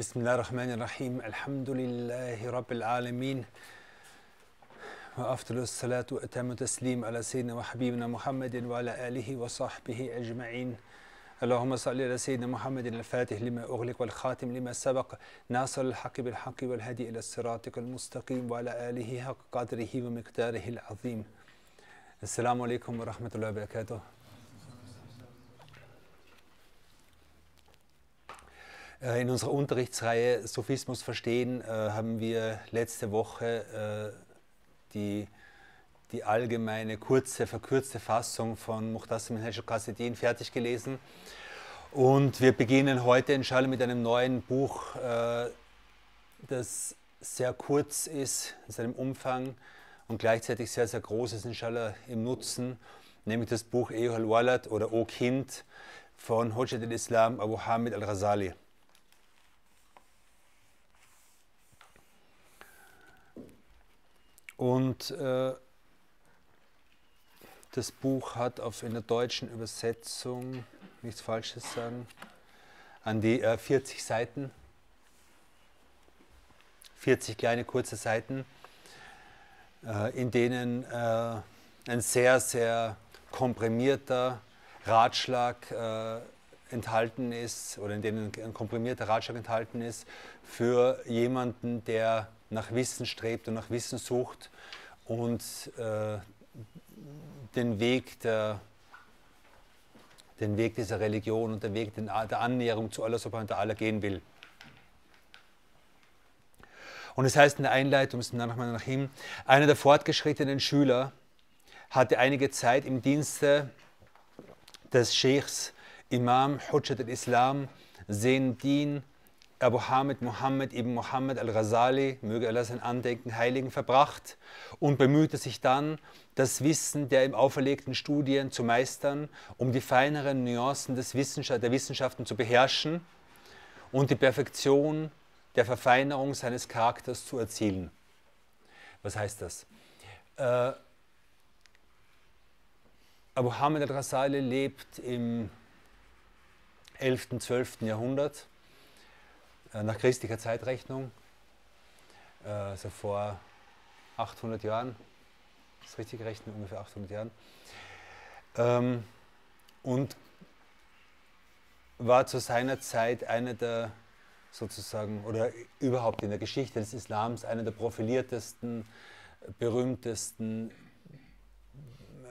بسم الله الرحمن الرحيم الحمد لله رب العالمين وأفضل الصلاة وأتم التسليم على سيدنا وحبيبنا محمد وعلى آله وصحبه أجمعين اللهم صل على سيدنا محمد الفاتح لما أغلق والخاتم لما سبق ناصر الحق بالحق والهدي إلى الصراط المستقيم وعلى آله حق قدره ومقداره العظيم السلام عليكم ورحمة الله وبركاته in unserer Unterrichtsreihe Sophismus verstehen äh, haben wir letzte Woche äh, die, die allgemeine, kurze, verkürzte Fassung von Muhtassim al Qasidin fertig gelesen. Und wir beginnen heute inshallah mit einem neuen Buch, das sehr kurz ist in seinem Umfang und gleichzeitig sehr, sehr groß ist inshallah im Nutzen, nämlich das Buch Ehul Walad oder O Kind von Hujjat al-Islam Abu Hamid al-Ghazali. Und äh, das Buch hat auf in der deutschen Übersetzung, nichts Falsches sagen, an die äh, 40 Seiten, 40 kleine kurze Seiten, äh, in denen äh, ein sehr, sehr komprimierter Ratschlag äh, enthalten ist oder in denen ein komprimierter Ratschlag enthalten ist für jemanden, der nach Wissen strebt und nach Wissen sucht und äh, den Weg der den Weg dieser Religion und den Weg der Annäherung zu Allah subhanahu wa ta'ala gehen will. Und es heißt in der Einleitung, einer der fortgeschrittenen Schüler hatte einige Zeit im Dienste des Sheikhs Imam Hujjat al-Islam Din Abu Hamid Muhammad ibn Muhammad al-Ghazali, möge Allah sein Andenken Heiligen, verbracht und bemühte sich dann, das Wissen der ihm auferlegten Studien zu meistern, um die feineren Nuancen des Wissenschaft, der Wissenschaften zu beherrschen und die Perfektion der Verfeinerung seines Charakters zu erzielen. Was heißt das? Äh, Abu Hamid al-Ghazali lebt im 11. und 12. Jahrhundert nach christlicher Zeitrechnung, also vor 800 Jahren, das richtig gerechnet, ungefähr 800 Jahren, ähm, und war zu seiner Zeit einer der sozusagen, oder überhaupt in der Geschichte des Islams, einer der profiliertesten, berühmtesten,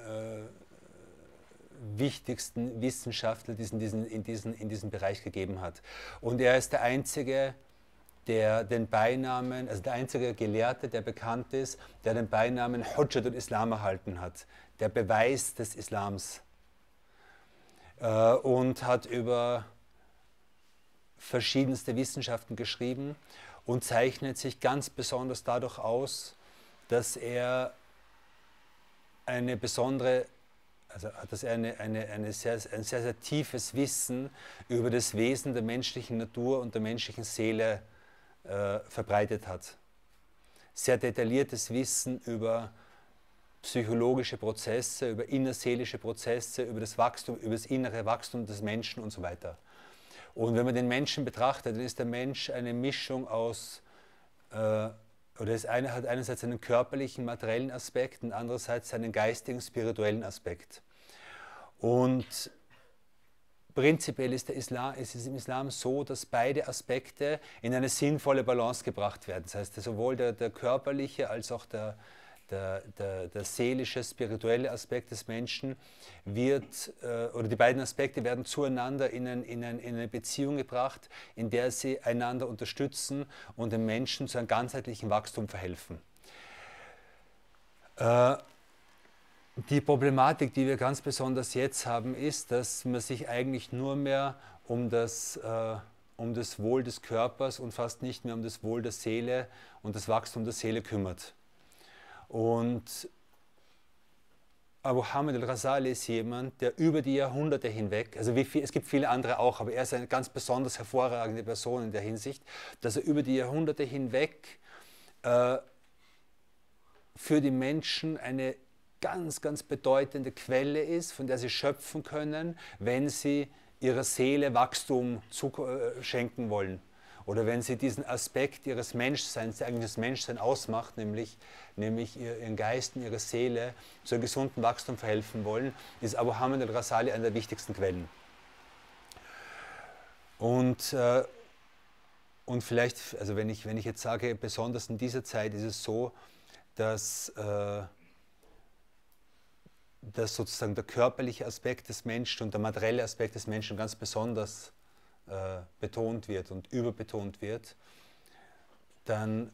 äh, wichtigsten Wissenschaftler, die es in diesen, in, diesen, in diesem Bereich gegeben hat. Und er ist der einzige, der den Beinamen, also der einzige Gelehrte, der bekannt ist, der den Beinamen Hujjat al-Islam erhalten hat, der Beweis des Islams. Äh, und hat über verschiedenste Wissenschaften geschrieben und zeichnet sich ganz besonders dadurch aus, dass er eine besondere also hat das eine, eine, eine sehr, ein sehr, sehr tiefes Wissen über das Wesen der menschlichen Natur und der menschlichen Seele äh, verbreitet hat. Sehr detailliertes Wissen über psychologische Prozesse, über innerseelische Prozesse, über das Wachstum, über das innere Wachstum des Menschen und so weiter. Und wenn man den Menschen betrachtet, dann ist der Mensch eine Mischung aus äh, oder das eine hat einerseits einen körperlichen, materiellen Aspekt und andererseits einen geistigen, spirituellen Aspekt. Und prinzipiell ist, der Islam, ist es im Islam so, dass beide Aspekte in eine sinnvolle Balance gebracht werden. Das heißt, sowohl der, der körperliche als auch der, der, der, der seelische, spirituelle Aspekt des Menschen wird, äh, oder die beiden Aspekte werden zueinander in, ein, in, ein, in, eine Beziehung gebracht, in der sie einander unterstützen und dem Menschen zu einem ganzheitlichen Wachstum verhelfen. Äh, die Problematik, die wir ganz besonders jetzt haben, ist, dass man sich eigentlich nur mehr um das, äh, um das Wohl des Körpers und fast nicht mehr um das Wohl der Seele und das Wachstum der Seele kümmert. Und Abu Hamid al-Ghazali ist jemand, der über die Jahrhunderte hinweg, also viel, es gibt viele andere auch, aber er ist eine ganz besonders hervorragende Person in der Hinsicht, dass er über die Jahrhunderte hinweg äh, für die Menschen eine ganz, ganz bedeutende Quelle ist, von der sie schöpfen können, wenn sie ihrer Seele Wachstum zu, äh, schenken wollen oder wenn sie diesen Aspekt ihres Menschseins, der eigentlich das Menschsein ausmacht, nämlich, nämlich ihren Geist und ihre Seele zu einem gesunden Wachstum verhelfen wollen, ist Abu Hamid al-Rasali eine der wichtigsten Quellen. Und, äh, und vielleicht, also wenn ich, wenn ich jetzt sage, besonders in dieser Zeit ist es so, dass, äh, dass sozusagen der körperliche Aspekt des Menschen und der materielle Aspekt des Menschen ganz besonders äh, betont wird und überbetont wird, dann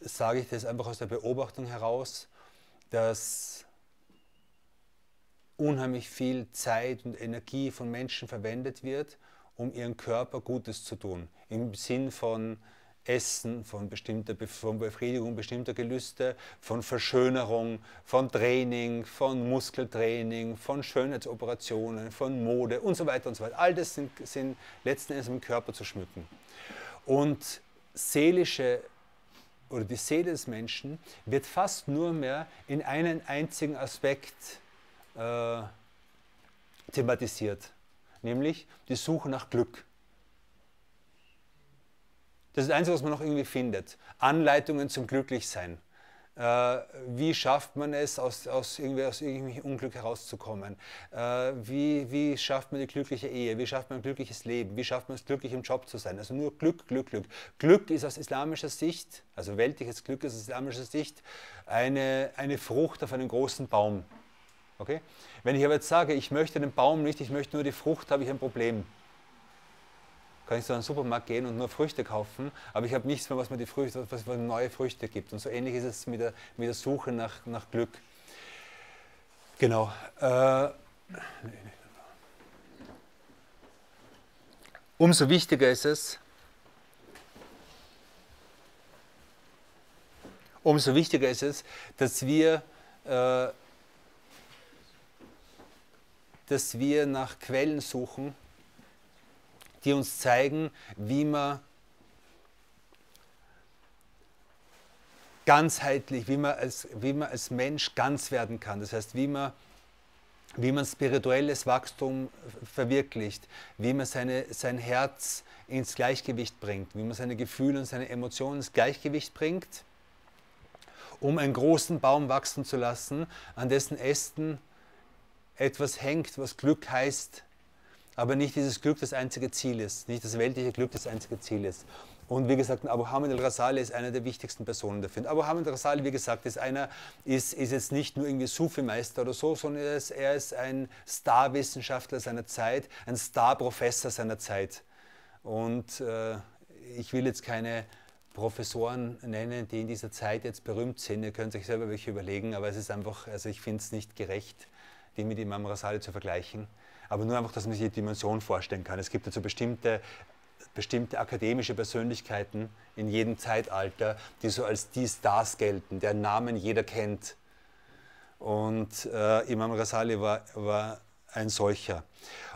sage ich das einfach aus der Beobachtung heraus, dass unheimlich viel Zeit und Energie von Menschen verwendet wird, um ihren Körper Gutes zu tun. Im Sinn von Essen, von, bestimmter, von Befriedigung bestimmter Gelüste, von Verschönerung, von Training, von Muskeltraining, von Schönheitsoperationen, von Mode und so weiter und so weiter. All das sind, sind letzten Endes im Körper zu schmücken. Und seelische oder die Seele des Menschen wird fast nur mehr in einen einzigen Aspekt äh, thematisiert, nämlich die Suche nach Glück. Das ist das Einzige, was man noch irgendwie findet. Anleitungen zum Glücklichsein. Äh, wie schafft man es, aus, aus, irgendwie, aus irgendwelchem Unglück herauszukommen? Äh, wie, wie schafft man die glückliche Ehe? Wie schafft man ein glückliches Leben? Wie schafft man es, glücklich im Job zu sein? Also nur Glück, Glück, Glück. Glück ist aus islamischer Sicht, also weltliches Glück ist aus islamischer Sicht, eine, eine Frucht auf einem großen Baum. Okay? Wenn ich aber jetzt sage, ich möchte den Baum nicht, ich möchte nur die Frucht, habe ich ein Problem kann ich zu einem Supermarkt gehen und nur Früchte kaufen, aber ich habe nichts mehr, was mir die Früchte, was mir neue Früchte gibt. Und so ähnlich ist es mit der, mit der Suche nach, nach Glück. Genau. Äh, umso wichtiger ist es, umso wichtiger ist es, dass wir, äh, dass wir nach Quellen suchen, die uns zeigen, wie man ganzheitlich, wie man als, wie man als Mensch ganz werden kann. Das heißt, wie man, wie man spirituelles Wachstum verwirklicht, wie man seine, sein Herz ins Gleichgewicht bringt, wie man seine Gefühle und seine Emotionen ins Gleichgewicht bringt, um einen großen Baum wachsen zu lassen, an dessen Ästen etwas hängt, was Glück heißt, aber nicht dieses Glück das einzige Ziel ist, nicht das weltliche Glück das einzige Ziel ist. Und wie gesagt, Abu Hamid al-Rasali ist einer der wichtigsten Personen dafür. Abu Hamid al-Rasali, wie gesagt, ist einer, ist, ist jetzt nicht nur irgendwie Sufi-Meister oder so, sondern er ist, er ist ein Star-Wissenschaftler seiner Zeit, ein Star-Professor seiner Zeit. Und äh, ich will jetzt keine Professoren nennen, die in dieser Zeit jetzt berühmt sind. Ihr könnt euch selber welche überlegen, aber es ist einfach, also ich finde es nicht gerecht, die mit Imam Rasali zu vergleichen aber nur einfach, dass man sich die Dimension vorstellen kann. Es gibt also bestimmte, bestimmte akademische Persönlichkeiten in jedem Zeitalter, die so als die Stars gelten, deren Namen jeder kennt. Und äh, Imam Rasali war, war ein solcher.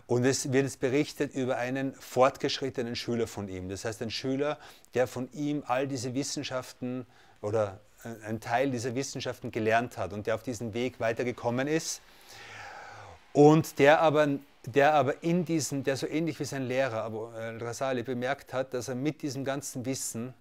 Und es wird jetzt berichtet über einen fortgeschrittenen Schüler von ihm. Das heißt, ein Schüler, der von ihm all diese Wissenschaften oder ein Teil dieser Wissenschaften gelernt hat und der auf diesem Weg weitergekommen ist und der aber, der aber in diesem, der so ähnlich wie sein Lehrer Abu al-Rasali bemerkt hat, dass er mit diesem ganzen Wissen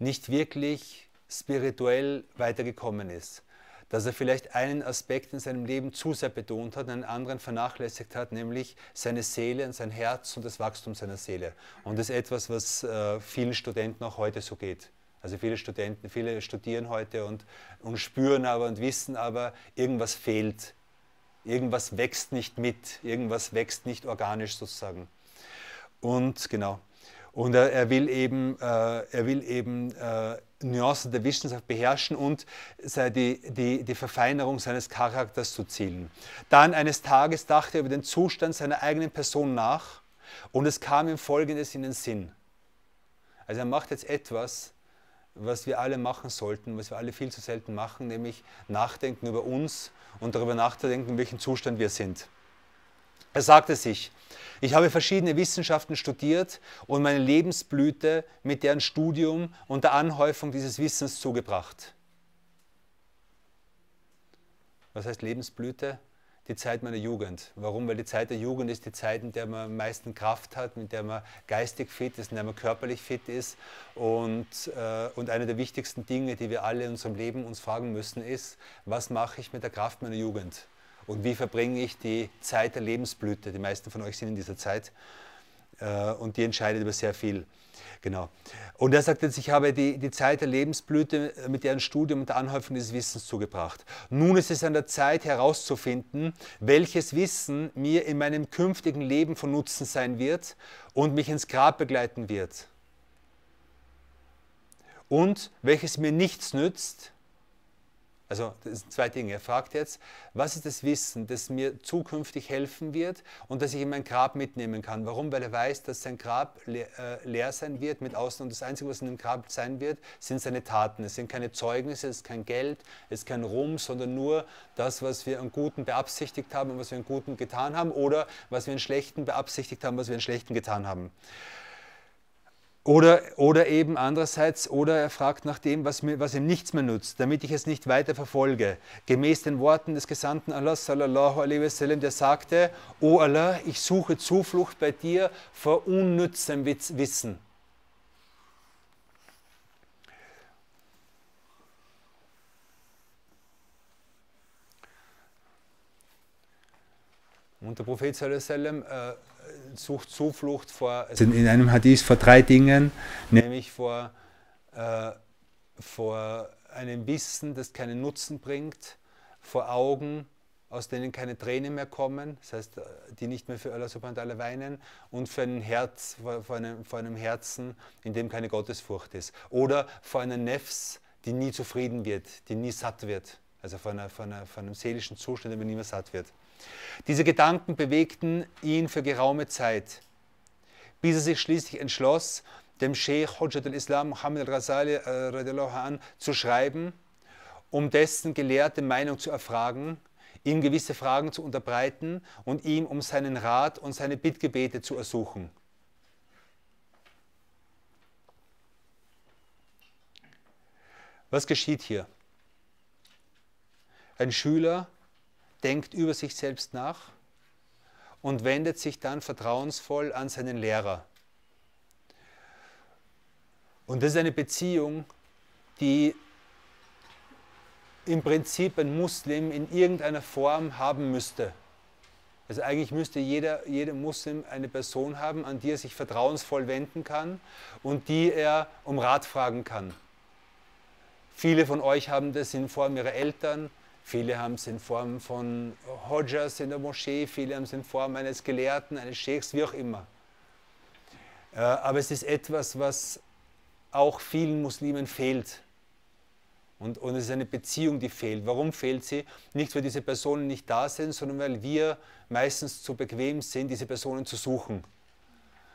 nicht wirklich spirituell weitergekommen ist. Dass er vielleicht einen Aspekt in seinem Leben zu sehr betont hat, einen anderen vernachlässigt hat, nämlich seine Seele und sein Herz und das Wachstum seiner Seele. Und das ist etwas, was äh, vielen Studenten auch heute so geht. Also viele Studenten, viele studieren heute und, und spüren aber und wissen aber, irgendwas fehlt Irgendwas wächst nicht mit, irgendwas wächst nicht organisch sozusagen. Und genau. Und er, er will eben, äh, er will eben äh, Nuancen der Wissenschaft beherrschen und die, die, die Verfeinerung seines Charakters zu zielen. Dann eines Tages dachte er über den Zustand seiner eigenen Person nach und es kam ihm Folgendes in den Sinn. Also er macht jetzt etwas, was wir alle machen sollten, was wir alle viel zu selten machen, nämlich nachdenken über uns und darüber nachzudenken, in welchem Zustand wir sind. Er sagte sich, ich habe verschiedene Wissenschaften studiert und meine Lebensblüte mit deren Studium und der Anhäufung dieses Wissens zugebracht. Was heißt Lebensblüte? Die Zeit meiner Jugend. Warum? Weil die Zeit der Jugend ist die Zeit, in der man am meisten Kraft hat, mit der man geistig fit ist, in der man körperlich fit ist. Und, äh, und eine der wichtigsten Dinge, die wir alle in unserem Leben uns fragen müssen, ist, was mache ich mit der Kraft meiner Jugend? Und wie verbringe ich die Zeit der Lebensblüte? Die meisten von euch sind in dieser Zeit. Äh, und die entscheidet über sehr viel. Genau. Und er sagt jetzt, ich habe die, die Zeit der Lebensblüte mit deren Studium und der Anhäufung des Wissens zugebracht. Nun ist es an der Zeit herauszufinden, welches Wissen mir in meinem künftigen Leben von Nutzen sein wird und mich ins Grab begleiten wird. Und welches mir nichts nützt, also das sind zwei Dinge. Er fragt jetzt, was ist das Wissen, das mir zukünftig helfen wird und das ich in mein Grab mitnehmen kann. Warum? Weil er weiß, dass sein Grab leer, äh, leer sein wird mit Außen und das Einzige, was in dem Grab sein wird, sind seine Taten. Es sind keine Zeugnisse, es ist kein Geld, es ist kein Ruhm, sondern nur das, was wir an Guten beabsichtigt haben und was wir an Guten getan haben oder was wir an Schlechten beabsichtigt haben, was wir an Schlechten getan haben. Oder, oder eben andererseits, oder er fragt nach dem, was, mir, was ihm nichts mehr nutzt, damit ich es nicht weiter verfolge. Gemäß den Worten des Gesandten Allah sallallahu alaihi wasallam, der sagte, O Allah, ich suche Zuflucht bei dir vor unnützem Wissen. Und der Prophet sallallahu alaihi wasallam äh, sucht Zuflucht vor, also in einem Hadith vor drei Dingen, nämlich vor, äh, vor einem Wissen, das keinen Nutzen bringt, vor Augen, aus denen keine Tränen mehr kommen, das heißt, die nicht mehr für Allah subhanahu wa ta'ala weinen, und für ein Herz, vor, vor, einem, vor einem Herzen, in dem keine Gottesfurcht ist. Oder vor einer Nefs, die nie zufrieden wird, die nie satt wird. Also vor, einer, vor, einer, vor einem seelischen Zustand, der nie mehr satt wird. Diese Gedanken bewegten ihn für geraume Zeit, bis er sich schließlich entschloss, dem Sheikh Hujjat al-Islam Muhammad al-Rasali äh, zu schreiben, um dessen gelehrte Meinung zu erfragen, ihm gewisse Fragen zu unterbreiten und ihm um seinen Rat und seine Bittgebete zu ersuchen. Was geschieht hier? Ein Schüler denkt über sich selbst nach und wendet sich dann vertrauensvoll an seinen Lehrer. Und das ist eine Beziehung, die im Prinzip ein Muslim in irgendeiner Form haben müsste. Also eigentlich müsste jeder, jeder Muslim eine Person haben, an die er sich vertrauensvoll wenden kann und die er um Rat fragen kann. Viele von euch haben das in Form ihrer Eltern, Viele haben es in Form von Hodjas in der Moschee, viele haben es in Form eines Gelehrten, eines Scheikhs, wie auch immer. Äh, aber es ist etwas, was auch vielen Muslimen fehlt. Und, und es ist eine Beziehung, die fehlt. Warum fehlt sie? Nicht, weil diese Personen nicht da sind, sondern weil wir meistens zu bequem sind, diese Personen zu suchen.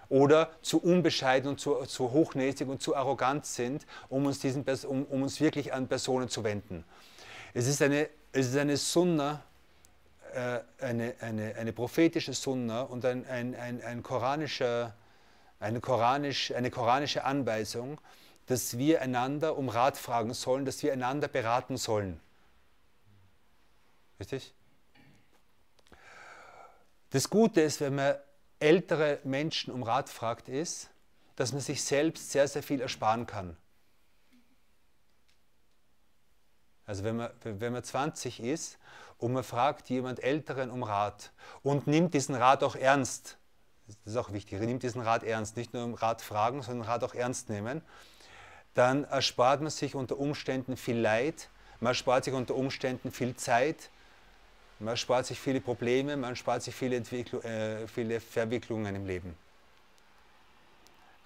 Oder zu unbescheiden und zu, zu hochnäsig und zu arrogant sind, um uns, diesen, um, um uns wirklich an Personen zu wenden. Es ist eine, es ist eine Sunna, äh, eine, eine, eine prophetische Sunna und ein, ein, ein, ein koranischer, eine, koranisch, eine koranische Anweisung, dass wir einander um Rat fragen sollen, dass wir einander beraten sollen. Richtig? Das Gute ist, wenn man ältere Menschen um Rat fragt, ist, dass man sich selbst sehr, sehr viel ersparen kann. Also wenn man, wenn man 20 ist und man fragt jemand Älteren um Rat und nimmt diesen Rat auch ernst, das ist auch wichtig, nimmt diesen Rat ernst, nicht nur um Rat fragen, sondern Rat auch ernst nehmen, dann erspart man sich unter Umständen viel Leid, man erspart sich unter Umständen viel Zeit, man erspart sich viele Probleme, man erspart sich viele, äh, viele Verwicklungen im Leben.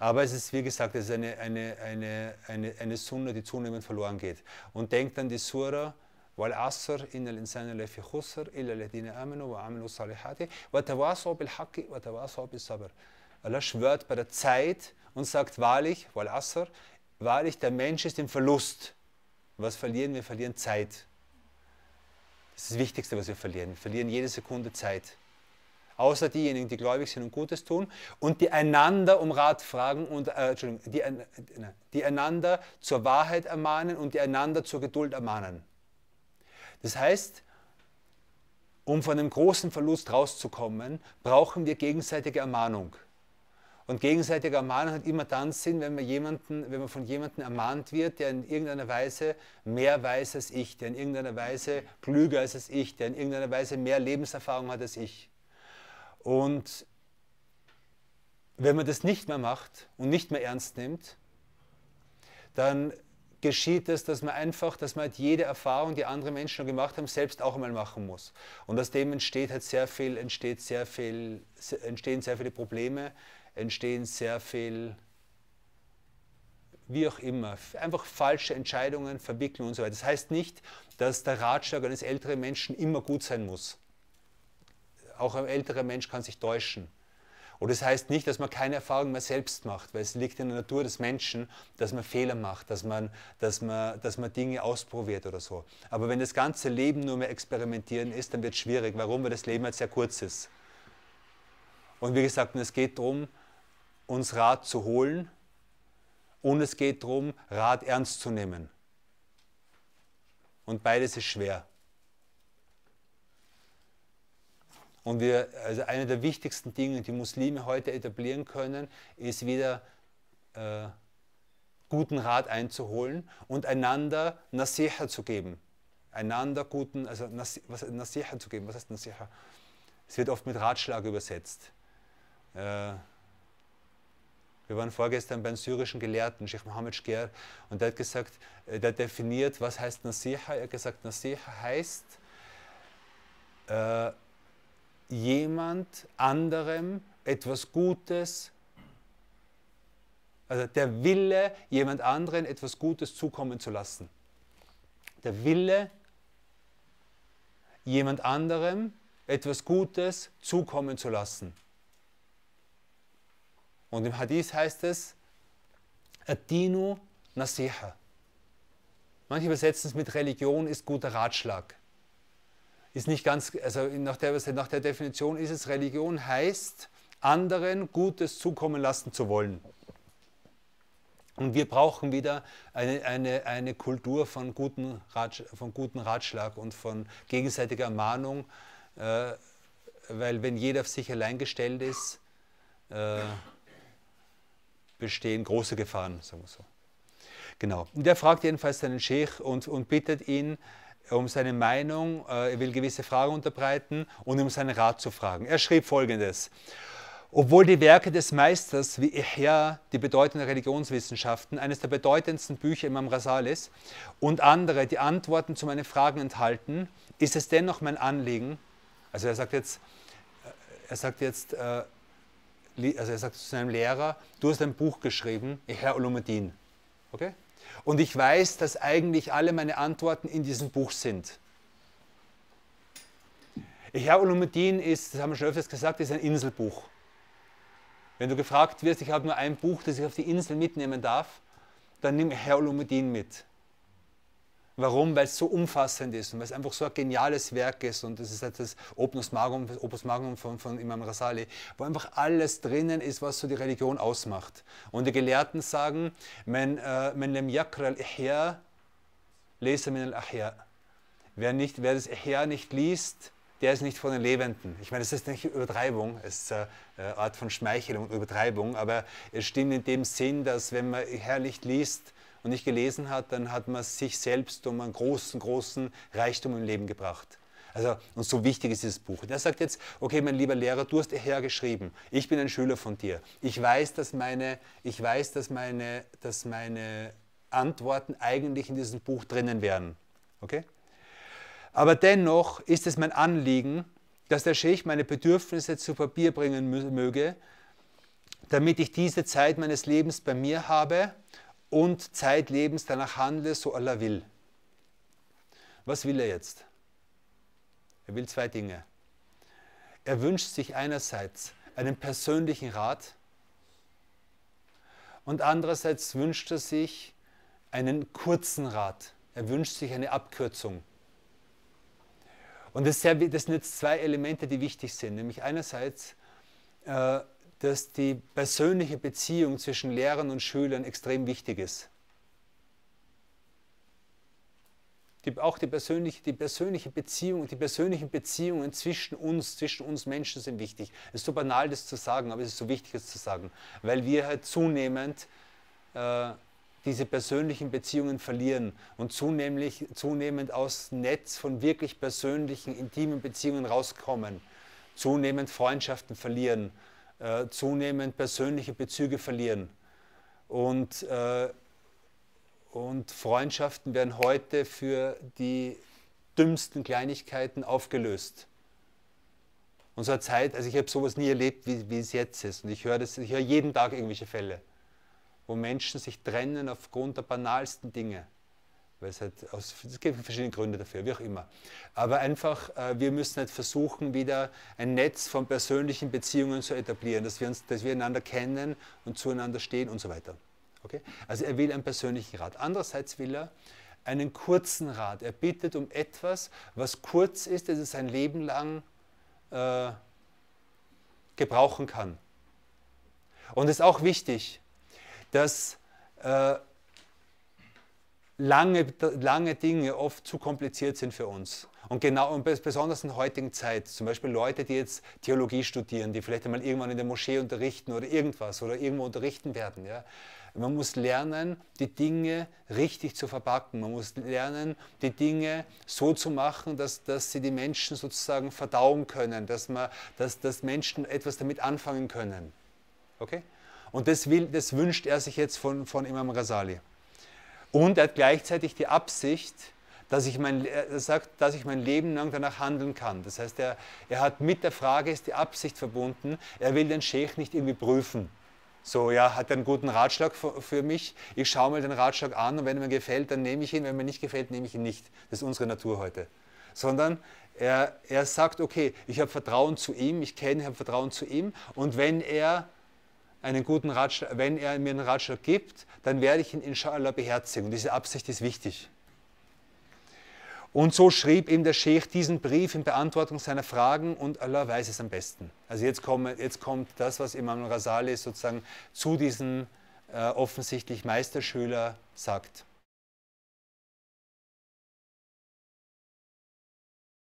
Aber es ist, wie gesagt, es ist eine, eine, eine, eine, eine Sunna, die zunehmend verloren geht. Und denkt an die Surah, والعصر إن الإنسان لفي خسر إلا الذين آمنوا وعملوا الصالحات وتواصوا بالحق وتواصوا بالصبر. Allah schwört bei der Zeit und sagt wahrlich, والعصر, wahrlich, der Mensch ist im Verlust. Was verlieren wir? verlieren Zeit. Das ist das Wichtigste, was wir verlieren. Wir verlieren jede Sekunde Zeit außer diejenigen, die gläubig sind und Gutes tun und die einander um Rat fragen und äh, die, die einander zur Wahrheit ermahnen und die einander zur Geduld ermahnen. Das heißt, um von einem großen Verlust rauszukommen, brauchen wir gegenseitige Ermahnung. Und gegenseitige Ermahnung hat immer dann Sinn, wenn man, jemanden, wenn man von jemandem ermahnt wird, der in irgendeiner Weise mehr weiß als ich, der in irgendeiner Weise klüger ist als ich, der in irgendeiner Weise mehr Lebenserfahrung hat als ich. Und wenn man das nicht mehr macht und nicht mehr ernst nimmt, dann geschieht es, dass man einfach, dass man halt jede Erfahrung, die andere Menschen schon gemacht haben, selbst auch einmal machen muss. Und aus dem entsteht halt sehr viel, entsteht sehr viel, entstehen sehr viele Probleme, entstehen sehr viel, wie auch immer, einfach falsche Entscheidungen, Verwicklungen und so weiter. Das heißt nicht, dass der Ratschlag eines älteren Menschen immer gut sein muss. Auch ein älterer Mensch kann sich täuschen. Und das heißt nicht, dass man keine Erfahrung mehr selbst macht, weil es liegt in der Natur des Menschen, dass man Fehler macht, dass man, dass man, dass man Dinge ausprobiert oder so. Aber wenn das ganze Leben nur mehr experimentieren ist, dann wird es schwierig. Warum? Weil das Leben halt sehr kurz ist. Und wie gesagt, es geht darum, uns Rat zu holen und es geht darum, Rat ernst zu nehmen. Und beides ist schwer. Und wir, also eine der wichtigsten Dinge, die Muslime heute etablieren können, ist wieder äh, guten Rat einzuholen und einander Nasiha zu geben. Einander guten, also was, Nasiha zu geben. Was heißt Nasiha? Es wird oft mit Ratschlag übersetzt. Äh, wir waren vorgestern beim syrischen Gelehrten, Sheikh Mohammed Shker, und der hat gesagt, äh, der hat definiert, was heißt Nasiha. Er hat gesagt, Nasiha heißt, äh, jemand anderem etwas Gutes, also der Wille, jemand anderen etwas Gutes zukommen zu lassen. Der Wille, jemand anderem etwas Gutes zukommen zu lassen. Und im Hadith heißt es, Adinu Nasiha. Manche übersetzen es mit Religion ist guter Ratschlag ist nicht ganz, also nach der, nach der Definition ist es, Religion heißt, anderen Gutes zukommen lassen zu wollen. Und wir brauchen wieder eine, eine, eine Kultur von guten, von guten Ratschlag und von gegenseitiger Ermahnung, äh, weil wenn jeder auf sich allein gestellt ist, äh, bestehen große Gefahren, sagen wir so. Genau. Und der fragt jedenfalls seinen Sheikh und, und bittet ihn, um seine Meinung, äh, er will gewisse Fragen unterbreiten und um seinen Rat zu fragen. Er schrieb folgendes. Obwohl die Werke des Meisters wie Ihya, die bedeutenden Religionswissenschaften, eines der bedeutendsten Bücher Imam Rasalis und andere die Antworten zu meinen Fragen enthalten, ist es dennoch mein Anliegen, also er sagt jetzt, äh, er sagt jetzt, äh, also er sagt zu seinem Lehrer, du hast ein Buch geschrieben, Ihya Ulumuddin. Okay? Und ich weiß, dass eigentlich alle meine Antworten in diesem Buch sind. Ihya Ulumuddin ist, das haben wir schon öfters gesagt, ist ein Inselbuch. Wenn du gefragt wirst, ich habe nur ein Buch, das ich auf die Insel mitnehmen darf, dann nimm Ihya Ulumuddin mit. Warum? Weil es so umfassend ist und weil es einfach so ein geniales Werk ist und das ist halt das Opus Magnum, Opus Magnum von, von Imam Rasali, wo einfach alles drinnen ist, was so die Religion ausmacht. Und die Gelehrten sagen, men äh, lem yakra al-ihya, lese min al-ahya. Wer, nicht, wer das Ihya nicht liest, der ist nicht von den Lebenden. Ich meine, das ist nicht Übertreibung, es ist eine Art von Schmeichelung und Übertreibung, aber es stimmt in dem Sinn, dass wenn man nicht liest, und nicht gelesen hat, dann hat man sich selbst um einen großen, großen Reichtum im Leben gebracht. Also, und so wichtig ist dieses Buch. Und er sagt jetzt, okay, mein lieber Lehrer, du hast hergeschrieben, ich bin ein Schüler von dir. Ich weiß, dass meine, ich weiß, dass meine, dass meine Antworten eigentlich in diesem Buch drinnen wären. Okay? Aber dennoch ist es mein Anliegen, dass der Sheikh meine Bedürfnisse zu Papier bringen möge, damit ich diese Zeit meines Lebens bei mir habe und zeitlebens danach handle, so Allah will. Was will er jetzt? Er will zwei Dinge. Er wünscht sich einerseits einen persönlichen Rat und andererseits wünscht er sich einen kurzen Rat. Er wünscht sich eine Abkürzung. Und das, sind jetzt zwei Elemente, die wichtig sind. Nämlich einerseits äh, dass die persönliche Beziehung zwischen Lehrern und Schülern extrem wichtig ist. die, auch die persönliche, die persönliche Beziehung, die persönlichen Beziehungen zwischen uns, zwischen uns Menschen sind wichtig. Es ist so banal, das zu sagen, aber es ist so wichtig, das zu sagen, weil wir halt zunehmend äh, diese persönlichen Beziehungen verlieren und zunehmend, zunehmend aus Netz von wirklich persönlichen, intimen Beziehungen rauskommen, zunehmend Freundschaften verlieren, äh, zunehmend persönliche Bezüge verlieren. Und äh, und Freundschaften werden heute für die dümmsten Kleinigkeiten aufgelöst. Unserer Zeit, also ich habe sowas nie erlebt, wie, wie es jetzt ist. Und ich höre höre jeden Tag irgendwelche Fälle, wo Menschen sich trennen aufgrund der banalsten Dinge. Weil es, halt aus, es gibt verschiedene Gründe dafür, wie auch immer. Aber einfach, äh, wir müssen halt versuchen, wieder ein Netz von persönlichen Beziehungen zu etablieren, dass wir, uns, dass wir einander kennen und zueinander stehen und so weiter. Okay? Also er will einen persönlichen Rat. Andererseits will er einen kurzen Rat. Er bittet um etwas, was kurz ist, das er sein Leben lang äh, gebrauchen kann. Und es ist auch wichtig, dass äh, lange, lange Dinge oft zu kompliziert sind für uns. Und genau, und besonders in heutigen Zeit, zum Beispiel Leute, die jetzt Theologie studieren, die vielleicht einmal irgendwann in der Moschee unterrichten oder irgendwas oder irgendwo unterrichten werden. Ja. Man muss lernen, die Dinge richtig zu verpacken. Man muss lernen, die Dinge so zu machen, dass, dass sie die Menschen sozusagen verdauen können, dass, man, dass, dass Menschen etwas damit anfangen können. Okay? Und das, will, das wünscht er sich jetzt von, von Imam Rasali. Und er hat gleichzeitig die Absicht, dass ich mein, er sagt, dass ich mein Leben lang danach handeln kann. Das heißt, er, er hat mit der Frage ist die Absicht verbunden, er will den Sheikh nicht irgendwie prüfen. So, ja, hat er einen guten Ratschlag für mich? Ich schaue mir den Ratschlag an und wenn er mir gefällt, dann nehme ich ihn. Wenn mir nicht gefällt, nehme ich ihn nicht. Das ist unsere Natur heute. Sondern er, er sagt, okay, ich habe Vertrauen zu ihm, ich kenne, ich habe Vertrauen zu ihm und wenn er einen guten Ratschlag, wenn er mir einen Ratschlag gibt, dann werde ich ihn inshallah beherzigen. Und diese Absicht ist wichtig. Und so schrieb ihm der Sheikh diesen Brief in Beantwortung seiner Fragen und Allah weiß es am besten. Also jetzt, komme, jetzt kommt das, was Imam Rasali sozusagen zu diesem äh, offensichtlich Meisterschüler sagt.